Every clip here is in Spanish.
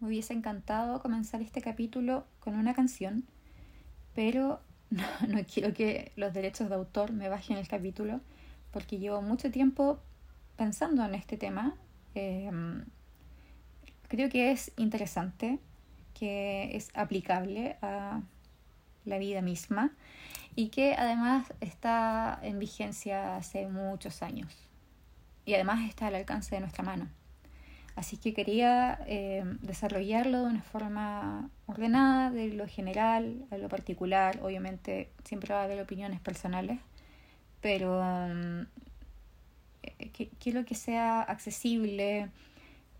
Me hubiese encantado comenzar este capítulo con una canción, pero no, quiero que los derechos de autor me bajen el capítulo, porque llevo mucho tiempo pensando en este tema. Em, creo que es interesante, que es aplicable a la vida misma y que además está en vigencia hace muchos años y además está al alcance de nuestra mano. Así que quería eh, desarrollarlo de una forma ordenada, de lo general a lo particular. Obviamente siempre va a haber opiniones personales, pero eh, quiero que sea accesible,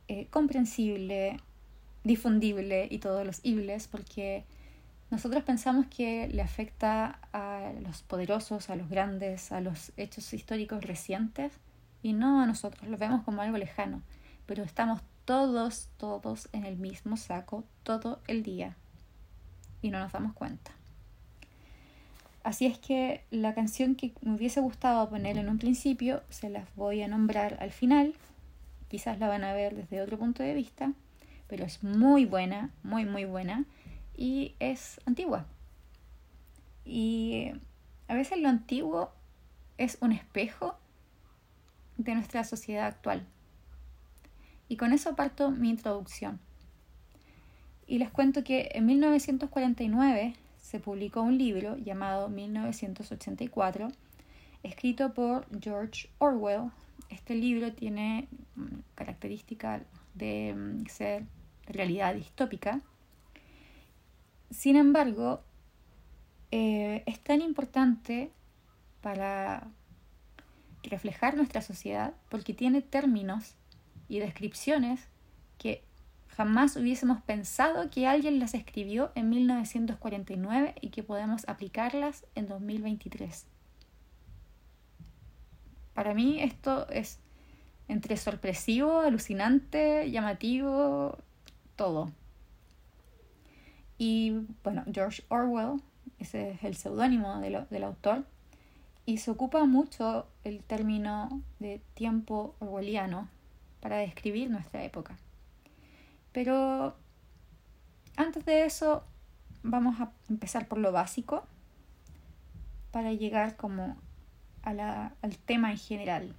eh, comprensible, difundible y todos los ibles, porque nosotros pensamos que le afecta a los poderosos, a los grandes, a los hechos históricos recientes y no a nosotros, lo vemos como algo lejano, pero estamos todos, todos en el mismo saco todo el día y no nos damos cuenta. Así es que la canción que me hubiese gustado poner en un principio se las voy a nombrar al final. Quizás la van a ver desde otro punto de vista, pero es muy buena, muy, muy buena y es antigua. Y a veces lo antiguo es un espejo de nuestra sociedad actual. Y con eso parto mi introducción. Y les cuento que en 1949 se publicó un libro llamado 1984, escrito por George Orwell. Este libro tiene mm, característica de mm, ser realidad distópica sin embargo, eh, es tan importante para reflejar nuestra sociedad porque tiene términos y descripciones que jamás hubiésemos pensado que alguien las escribió en 1949 y que podemos aplicarlas en 2023. Para mí esto es entre sorpresivo, alucinante, llamativo, todo. Y bueno, George Orwell, ese es el seudónimo del autor, y se ocupa mucho el término de tiempo orwelliano para describir nuestra época. Pero antes de eso, vamos a empezar por lo básico para llegar como al tema en general.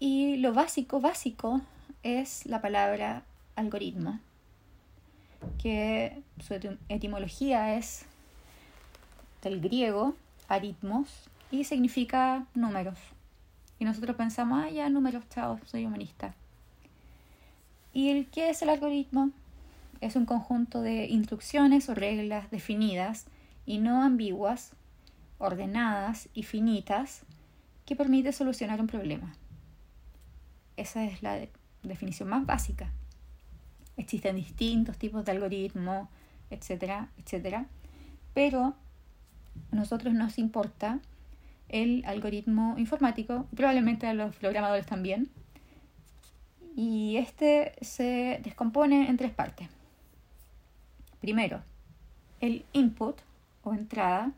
Y lo básico, básico, es la palabra algoritmo que su etimología es del griego, aritmos, y significa números. Y nosotros pensamos, ah, ya, números, chao, soy humanista. ¿Y el qué es el algoritmo? Es un conjunto de instrucciones o reglas definidas y no ambiguas, ordenadas y finitas que permite solucionar un problema. Esa es la definición más básica existen distintos tipos de algoritmos, etcétera, etcétera. Pero a nosotros nos importa el algoritmo informático, probablemente a los programadores también. Y este se descompone en tres partes. Primero, el input o entrada,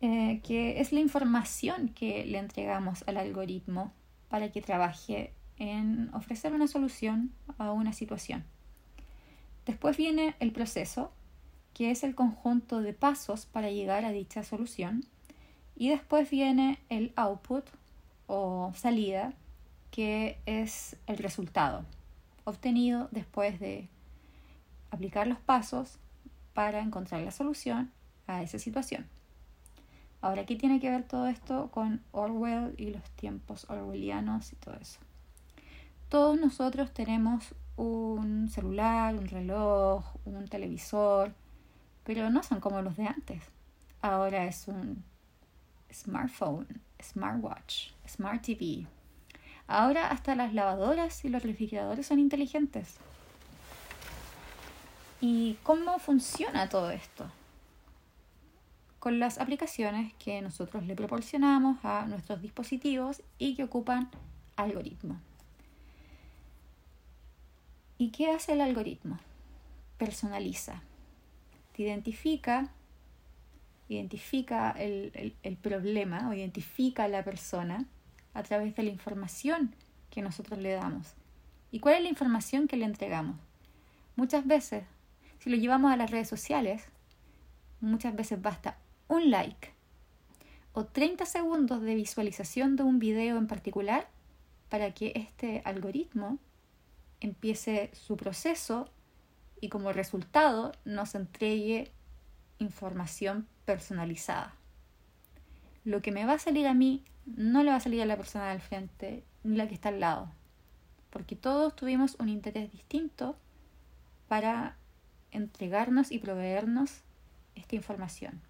eh, que es la información que le entregamos al algoritmo para que trabaje en ofrecer una solución a una situación. Después viene el proceso, que es el conjunto de pasos para llegar a dicha solución. Y después viene el output o salida, que es el resultado obtenido después de aplicar los pasos para encontrar la solución a esa situación. Ahora, ¿qué tiene que ver todo esto con Orwell y los tiempos orwellianos y todo eso? Todos nosotros tenemos un celular, un reloj, un televisor, pero no son como los de antes. Ahora es un smartphone, smartwatch, smart TV. Ahora hasta las lavadoras y los refrigeradores son inteligentes. ¿Y cómo funciona todo esto? Con las aplicaciones que nosotros le proporcionamos a nuestros dispositivos y que ocupan algoritmos. ¿Y qué hace el algoritmo? Personaliza. Te identifica, identifica el, el problema o identifica a la persona a través de la información que nosotros le damos ¿Y cuál es la información que le entregamos? Muchas veces, si lo llevamos a las redes sociales, muchas veces basta un like o 30 segundos de visualización de un video en particular para que este algoritmo empiece su proceso y como resultado nos entregue información personalizada. Lo que me va a salir a mí no le va a salir a la persona del frente ni la que está al lado, porque todos tuvimos un interés distinto para entregarnos y proveernos esta información.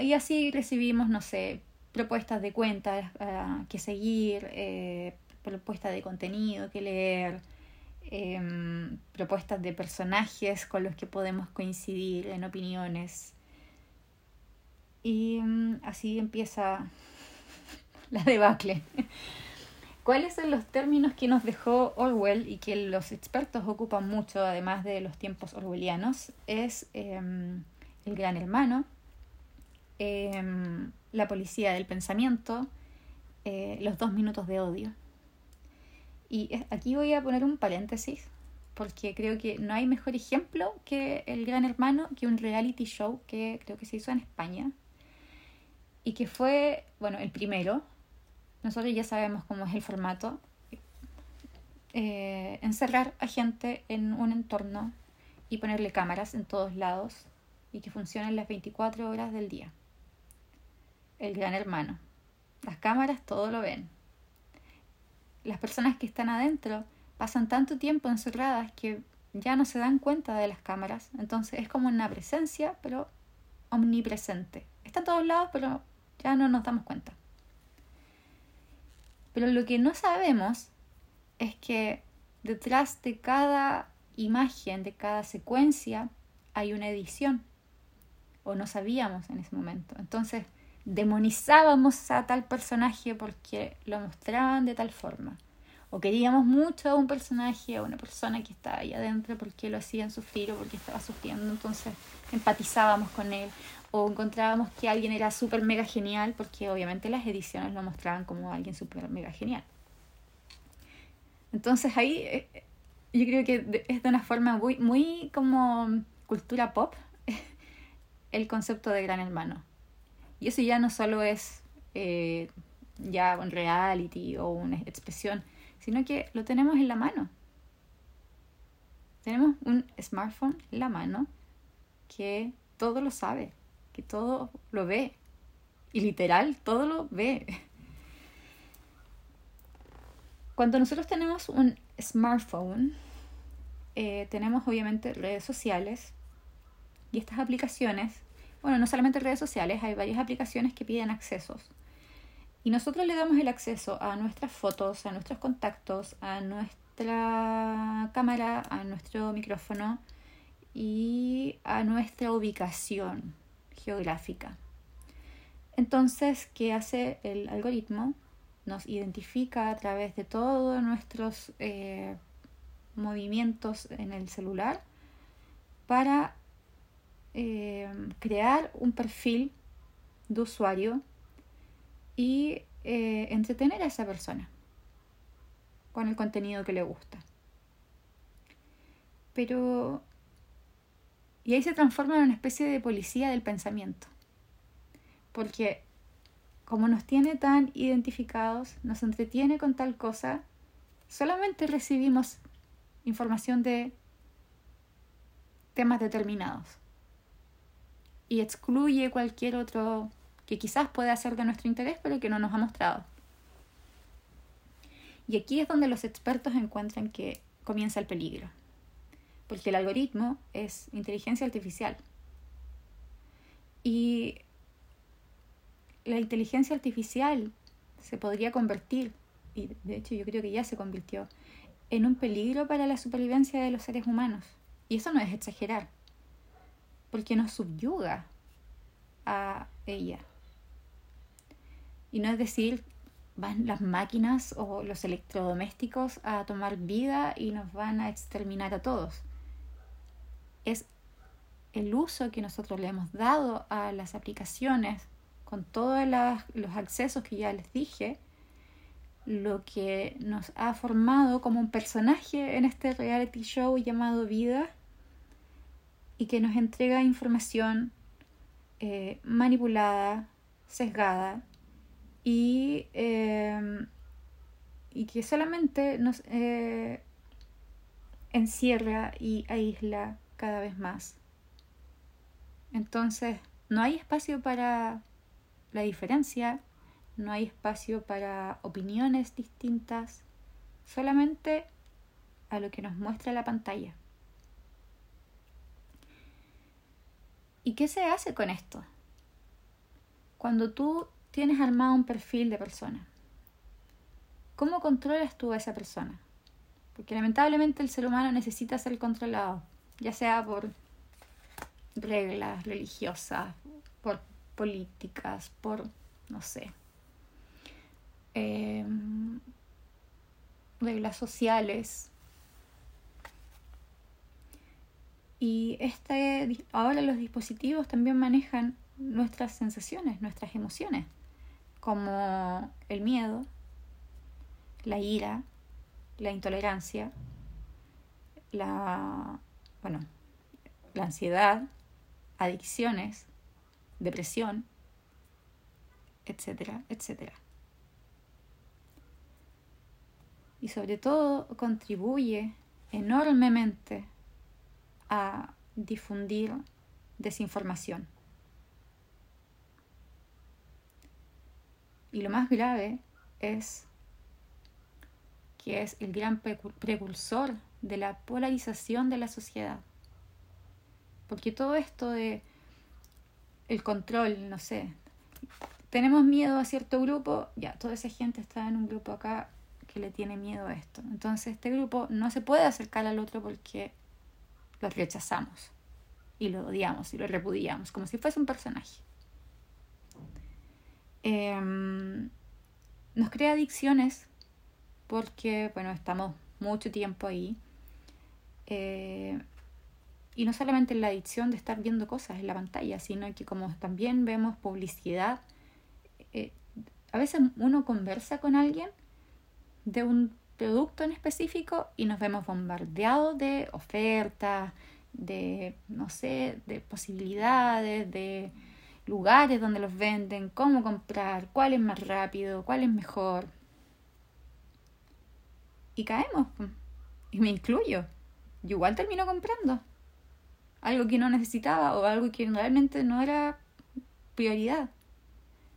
Y así recibimos, no sé, propuestas de cuentas uh, que seguir, eh, propuestas de contenido que leer, eh, propuestas de personajes con los que podemos coincidir en opiniones. Y um, así empieza la debacle. ¿Cuáles son los términos que nos dejó Orwell y que los expertos ocupan mucho, además de los tiempos orwellianos? Es eh, el gran hermano, Em, la policía del pensamiento, eh, los dos minutos de odio. Y aquí voy a poner un paréntesis, porque creo que no hay mejor ejemplo que El Gran Hermano, que un reality show que creo que se hizo en España, y que fue, bueno, el primero. Nosotros ya sabemos cómo es el formato. Eh, encerrar a gente en un entorno y ponerle cámaras en todos lados y que funcionen las 24 horas del día el gran hermano. Las cámaras todo lo ven. Las personas que están adentro pasan tanto tiempo encerradas que ya no se dan cuenta de las cámaras. Entonces es como una presencia, pero omnipresente. Está en todos lados, pero ya no nos damos cuenta. Pero lo que no sabemos es que detrás de cada imagen, de cada secuencia, hay una edición. O no sabíamos en ese momento. Entonces, demonizábamos a tal personaje porque lo mostraban de tal forma. O queríamos mucho a un personaje, a una persona que estaba ahí adentro porque lo hacían sufrir o porque estaba sufriendo, entonces empatizábamos con él. O encontrábamos que alguien era súper mega genial porque obviamente las ediciones lo mostraban como alguien súper mega genial. Entonces ahí eh, yo creo que es de una forma muy, muy como cultura pop el concepto de gran hermano. Y eso ya no solo es eh, ya un reality o una expresión, sino que lo tenemos en la mano. Tenemos un smartphone en la mano que todo lo sabe, que todo lo ve. Y literal, todo lo ve. Cuando nosotros tenemos un smartphone, eh, tenemos obviamente redes sociales y estas aplicaciones bueno, no solamente redes sociales, hay varias aplicaciones que piden accesos. Y nosotros le damos el acceso a nuestras fotos, a nuestros contactos, a nuestra cámara, a nuestro micrófono y a nuestra ubicación geográfica. Entonces, ¿qué hace el algoritmo? Nos identifica a través de todos nuestros eh, movimientos en el celular para eh, crear un perfil de usuario y eh, entretener a esa persona con el contenido que le gusta. Pero... Y ahí se transforma en una especie de policía del pensamiento. Porque como nos tiene tan identificados, nos entretiene con tal cosa, solamente recibimos información de temas determinados y excluye cualquier otro que quizás pueda ser de nuestro interés, pero que no nos ha mostrado. Y aquí es donde los expertos encuentran que comienza el peligro, porque el algoritmo es inteligencia artificial. Y la inteligencia artificial se podría convertir, y de hecho yo creo que ya se convirtió, en un peligro para la supervivencia de los seres humanos. Y eso no es exagerar porque nos subyuga a ella. Y no es decir, van las máquinas o los electrodomésticos a tomar vida y nos van a exterminar a todos. Es el uso que nosotros le hemos dado a las aplicaciones con todos los accesos que ya les dije, lo que nos ha formado como un personaje en este reality show llamado vida y que nos entrega información eh, manipulada, sesgada y, eh, y que solamente nos eh, encierra y aísla cada vez más. Entonces, no hay espacio para la diferencia, no hay espacio para opiniones distintas, solamente a lo que nos muestra la pantalla. ¿Y qué se hace con esto? Cuando tú tienes armado un perfil de persona, ¿cómo controlas tú a esa persona? Porque lamentablemente el ser humano necesita ser controlado, ya sea por reglas religiosas, por políticas, por, no sé, em, reglas sociales. Y este, ahora los dispositivos también manejan nuestras sensaciones, nuestras emociones, como el miedo, la ira, la intolerancia, la, bueno, la ansiedad, adicciones, depresión, etcétera, etcétera. Y sobre todo contribuye enormemente a difundir desinformación. Y lo más grave es que es el gran precursor de la polarización de la sociedad. Porque todo esto de el control, no sé, tenemos miedo a cierto grupo, ya, toda esa gente está en un grupo acá que le tiene miedo a esto. Entonces este grupo no se puede acercar al otro porque lo rechazamos y lo odiamos y lo repudiamos, como si fuese un personaje. Em, nos crea adicciones porque, bueno, estamos mucho tiempo ahí. Eh, y no solamente la adicción de estar viendo cosas en la pantalla, sino que como también vemos publicidad, eh, a veces uno conversa con alguien de un producto en específico y nos vemos bombardeados de ofertas, de, no sé, de posibilidades, de lugares donde los venden, cómo comprar, cuál es más rápido, cuál es mejor. Y caemos, y me incluyo. Yo igual termino comprando algo que no necesitaba o algo que realmente no era prioridad.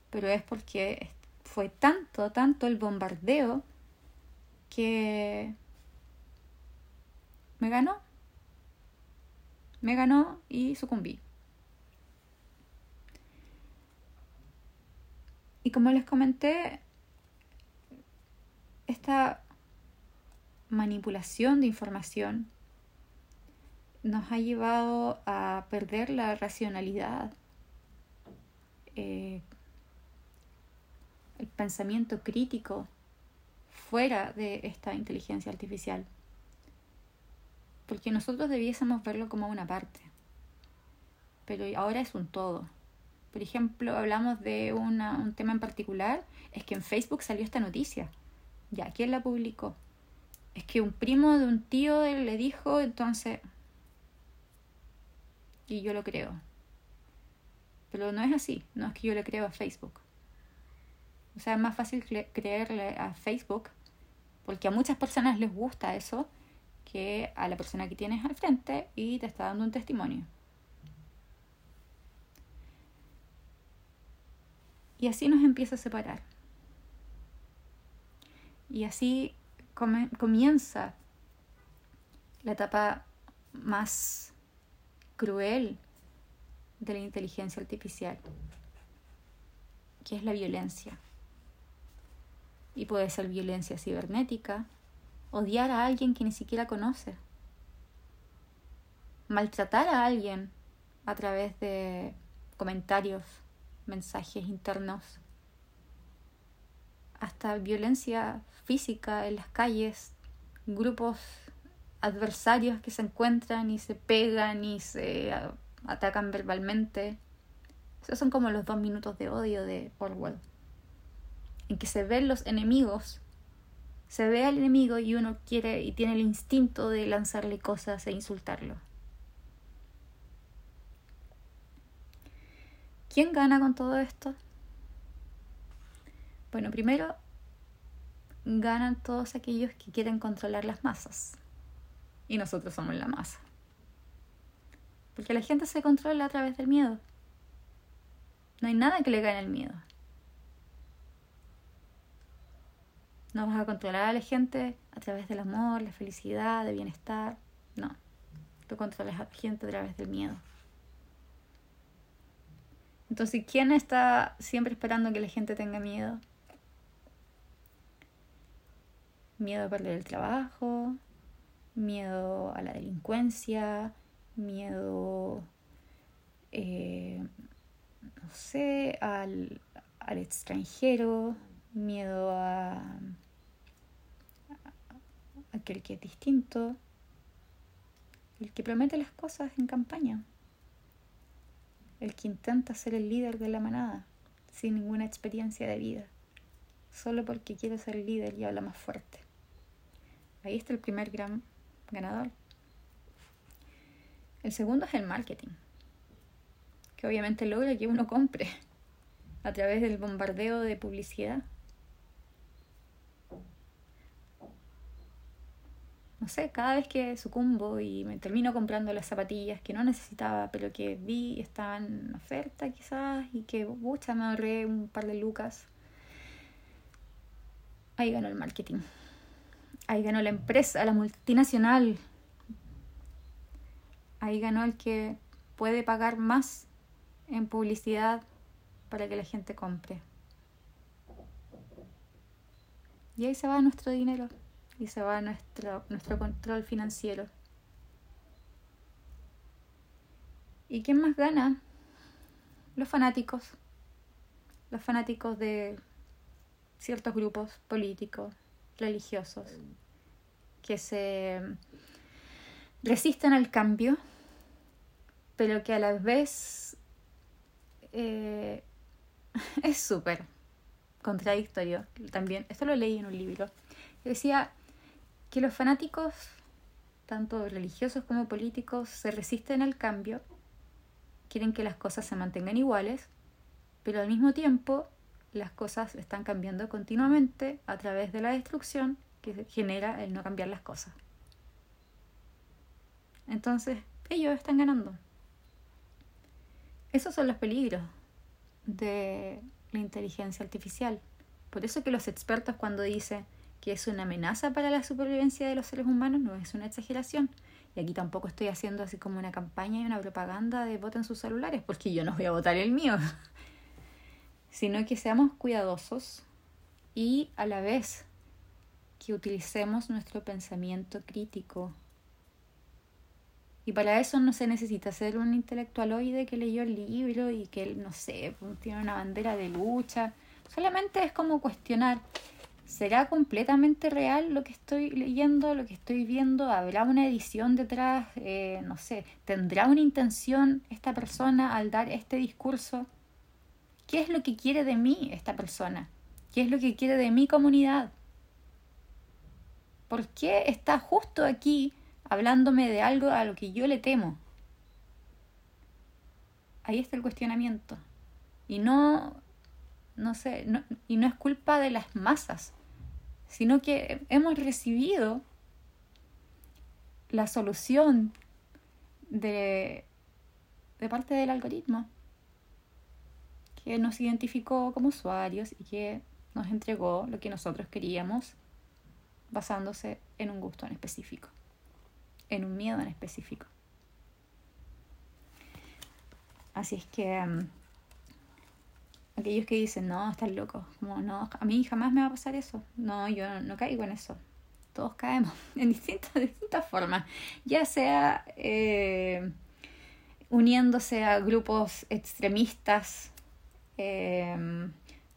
Pero es porque fue tanto, tanto el bombardeo que me ganó. Me ganó y sucumbí. Y como les comenté, esta manipulación de información nos ha llevado a perder la racionalidad, eh, el pensamiento crítico fuera de esta inteligencia artificial. Porque nosotros debiésemos verlo como una parte, pero ahora es un todo. Por ejemplo, hablamos de un tema en particular, es que en Facebook salió esta noticia. Ya, ¿quién la publicó? Es que un primo de un tío le dijo, entonces y yo lo creo. Pero no es así, no es que yo le creo a Facebook. O sea, es más fácil creerle a Facebook porque a muchas personas les gusta eso que a la persona que tienes al frente y te está dando un testimonio. Y así nos empieza a separar. Y así comienza la etapa más cruel de la inteligencia artificial, que es la violencia. Y puede ser violencia cibernética, odiar a alguien que ni siquiera conoce, maltratar a alguien a través de comentarios, mensajes internos, hasta violencia física en las calles, grupos adversarios que se encuentran y se pegan y se atacan verbalmente. Esos son como los dos minutos de odio de Orwell, en que se ven los enemigos se ve al enemigo y uno quiere y tiene el instinto de lanzarle cosas e insultarlo. ¿Quién gana con todo esto? Bueno, primero ganan todos aquellos que quieren controlar las masas. Y nosotros somos la masa. Porque la gente se controla a través del miedo. No hay nada que le gane el miedo. No vas a controlar a la gente a través del amor, la felicidad, el bienestar. No. Tú controlas a la gente a través del miedo. Entonces, ¿quién está siempre esperando que la gente tenga miedo? Miedo a perder el trabajo, miedo a la delincuencia, miedo, eh, no sé, al, al extranjero, miedo a, aquel que es distinto, el que promete las cosas en campaña, el que intenta ser el líder de la manada sin ninguna experiencia de vida, solo porque quiere ser líder y habla más fuerte. Ahí está el primer gran ganador. El segundo es el marketing, que obviamente logra que uno compre a través del bombardeo de publicidad sé, cada vez que sucumbo y me termino comprando las zapatillas que no necesitaba, pero que vi estaban en oferta quizás y que, pucha, me ahorré un par de lucas. Ahí ganó el marketing. Ahí ganó la empresa, la multinacional. Ahí ganó el que puede pagar más en publicidad para que la gente compre. Y ahí se va nuestro dinero y se va nuestro, nuestro control financiero. ¿Y quién más gana? Los fanáticos. Los fanáticos de ciertos grupos políticos, religiosos, que se resisten al cambio, pero que a la vez eh, es súper contradictorio también. Esto lo leí en un libro. Decía, que los fanáticos, tanto religiosos como políticos, se resisten al cambio, quieren que las cosas se mantengan iguales, pero al mismo tiempo las cosas están cambiando continuamente a través de la destrucción que genera el no cambiar las cosas. Entonces, ellos están ganando. Esos son los peligros de la inteligencia artificial. Por eso que los expertos cuando dicen que es una amenaza para la supervivencia de los seres humanos no es una exageración. Y aquí tampoco estoy haciendo así como una campaña y una propaganda de voten sus celulares, porque yo no voy a votar el mío. Sino que seamos cuidadosos y a la vez que utilicemos nuestro pensamiento crítico. Y para eso no se necesita ser un intelectualoide que leyó el libro y que, no sé, tiene una bandera de lucha. Solamente es como cuestionar ¿Será completamente real lo que estoy leyendo, lo que estoy viendo? ¿Habrá una edición detrás? Eh, no sé, ¿tendrá una intención esta persona al dar este discurso? ¿Qué es lo que quiere de mí esta persona? ¿Qué es lo que quiere de mi comunidad? ¿Por qué está justo aquí hablándome de algo a lo que yo le temo? Ahí está el cuestionamiento. Y no, no sé, y no es culpa de las masas sino que hemos recibido la solución de, de parte del algoritmo que nos identificó como usuarios y que nos entregó lo que nosotros queríamos basándose en un gusto en específico, en un miedo en específico. Así es que mm, aquellos que dicen, no, estás loco, como no, a mí jamás me va a pasar eso. No, yo no, caigo en eso. Todos caemos en distintas, distintas formas, ya sea eh, uniéndose a grupos extremistas em,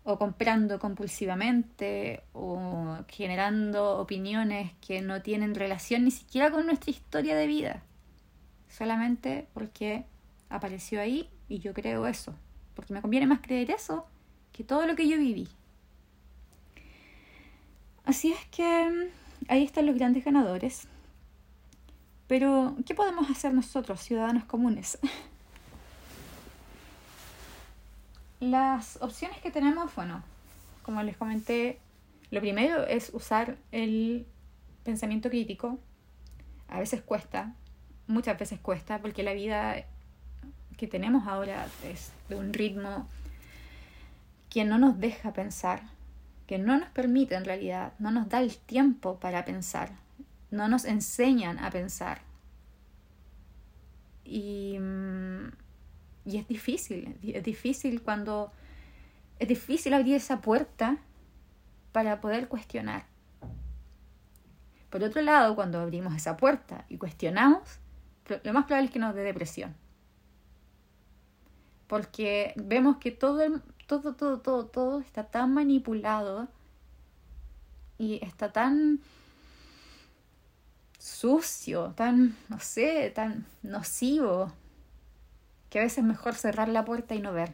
o comprando compulsivamente o generando opiniones que no tienen relación ni siquiera con nuestra historia de vida, solamente porque apareció ahí y yo creo eso porque me conviene más creer eso que todo lo que yo viví. Así es que mm, ahí están los grandes ganadores. Pero, ¿qué podemos hacer nosotros, ciudadanos comunes? Las opciones que tenemos, bueno, como les comenté, lo primero es usar el pensamiento crítico. A veces cuesta, muchas veces cuesta, porque la vida que tenemos ahora es de un ritmo que no nos deja pensar, que no nos permite en realidad, no nos da el tiempo para pensar, no nos enseñan a pensar. Y, mm, y es difícil, es difícil cuando es difícil abrir esa puerta para poder cuestionar. Por otro lado, cuando abrimos esa puerta y cuestionamos, lo más probable es que nos dé depresión. Porque vemos que todo, el, todo, todo, todo, todo está tan manipulado y está tan sucio, tan, no sé, tan nocivo, que a veces es mejor cerrar la puerta y no ver.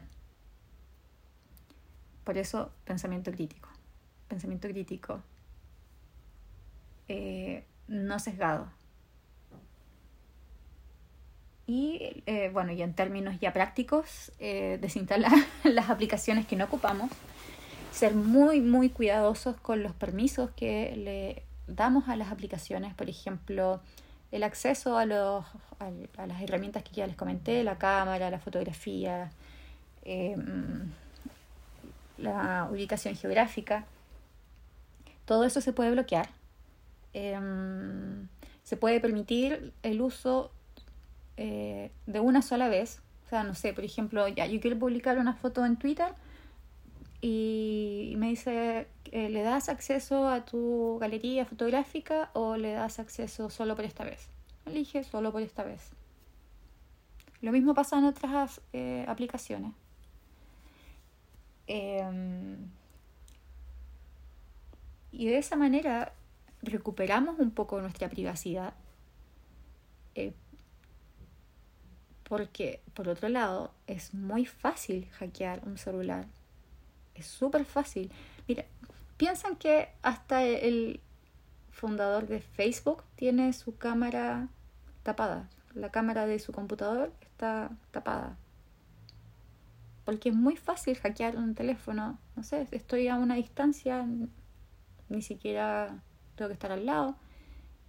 Por eso, pensamiento crítico. Pensamiento crítico eh, no sesgado. Y eh, bueno, y en términos ya prácticos, eh, desinstalar las aplicaciones que no ocupamos, ser muy, muy cuidadosos con los permisos que le damos a las aplicaciones, por ejemplo, el acceso a, los, a, las herramientas que ya les comenté, la cámara, la fotografía, em, la ubicación geográfica, todo eso se puede bloquear. Em, se puede permitir el uso eh, de una sola vez. O sea, no sé, por ejemplo, ya yo quiero publicar una foto en Twitter y me dice, eh, ¿le das acceso a tu galería fotográfica o le das acceso solo por esta vez? Elige solo por esta vez. Lo mismo pasa en otras eh, aplicaciones. Em, y de esa manera recuperamos un poco nuestra privacidad. Porque, por otro lado, es muy fácil hackear un celular. Es súper fácil. Mira, piensan que hasta el fundador de Facebook tiene su cámara tapada. La cámara de su computador está tapada porque es muy fácil hackear un teléfono. No sé, estoy a una distancia, ni siquiera tengo que estar al lado,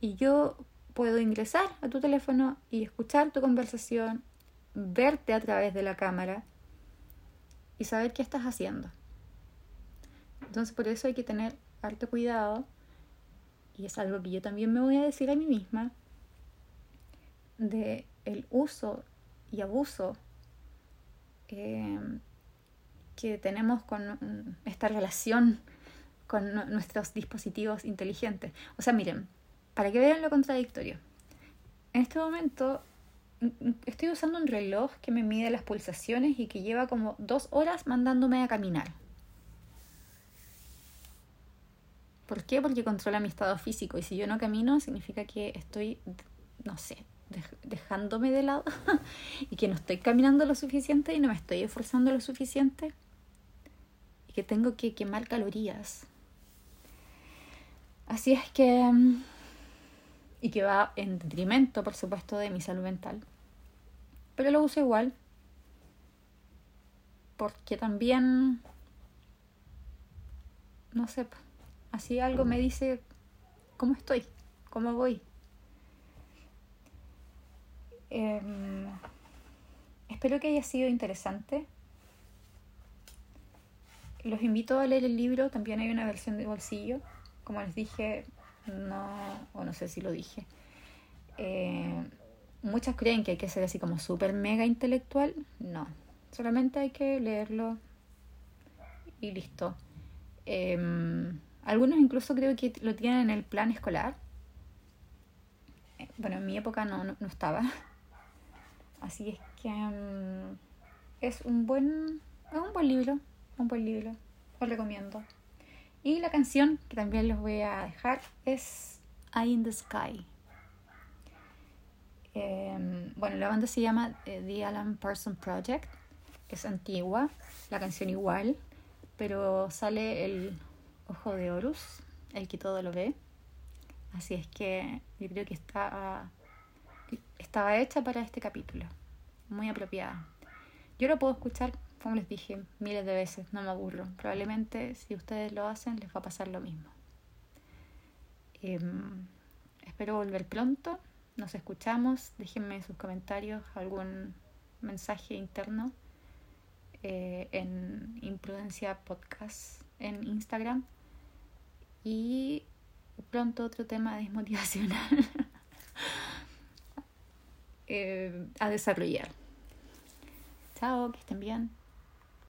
y yo puedo ingresar a tu teléfono y escuchar tu conversación, verte a través de la cámara y saber qué estás haciendo. Entonces por eso hay que tener harto cuidado, y es algo que yo también me voy a decir a mí misma, de el uso y abuso Em, que tenemos con esta relación con nuestros dispositivos inteligentes. O sea, miren, para que vean lo contradictorio. En este momento estoy usando un reloj que me mide las pulsaciones y que lleva como dos horas mandándome a caminar. ¿Por qué? Porque controla mi estado físico y si yo no camino significa que estoy, no sé, dejándome de lado y que no estoy caminando lo suficiente y no me estoy esforzando lo suficiente y que tengo que quemar calorías. Así es que... Y que va en detrimento, por supuesto, de mi salud mental. Pero lo uso igual. Porque también... No sé, así algo me dice cómo estoy, cómo voy. Em, espero que haya sido interesante. Los invito a leer el libro, también hay una versión de bolsillo. Como les dije, no, o no sé si lo dije. Eh, muchas creen que hay que ser así como súper mega intelectual. No, solamente hay que leerlo y listo. Em, algunos incluso creo que lo tienen en el plan escolar. Eh, bueno, en mi época no, no estaba. Así es que mm, es un buen, es un buen libro, un buen libro, os recomiendo. Y la canción que también les voy a dejar es Eye in the Sky. Em, bueno, la banda se llama eh, The Alan Parsons Project, es antigua, la canción igual, pero sale el ojo de Horus el que todo lo ve. Así es que yo creo que está, estaba hecha para este capítulo, muy apropiada. Yo lo puedo escuchar, como les dije, miles de veces, no me aburro. Probablemente si ustedes lo hacen les va a pasar lo mismo. Em, espero volver pronto. Nos escuchamos. Déjenme sus comentarios, algún mensaje interno eh, en Imprudencia Podcast en Instagram. Y pronto otro tema desmotivacional eh, a desarrollar. Chao, que estén bien.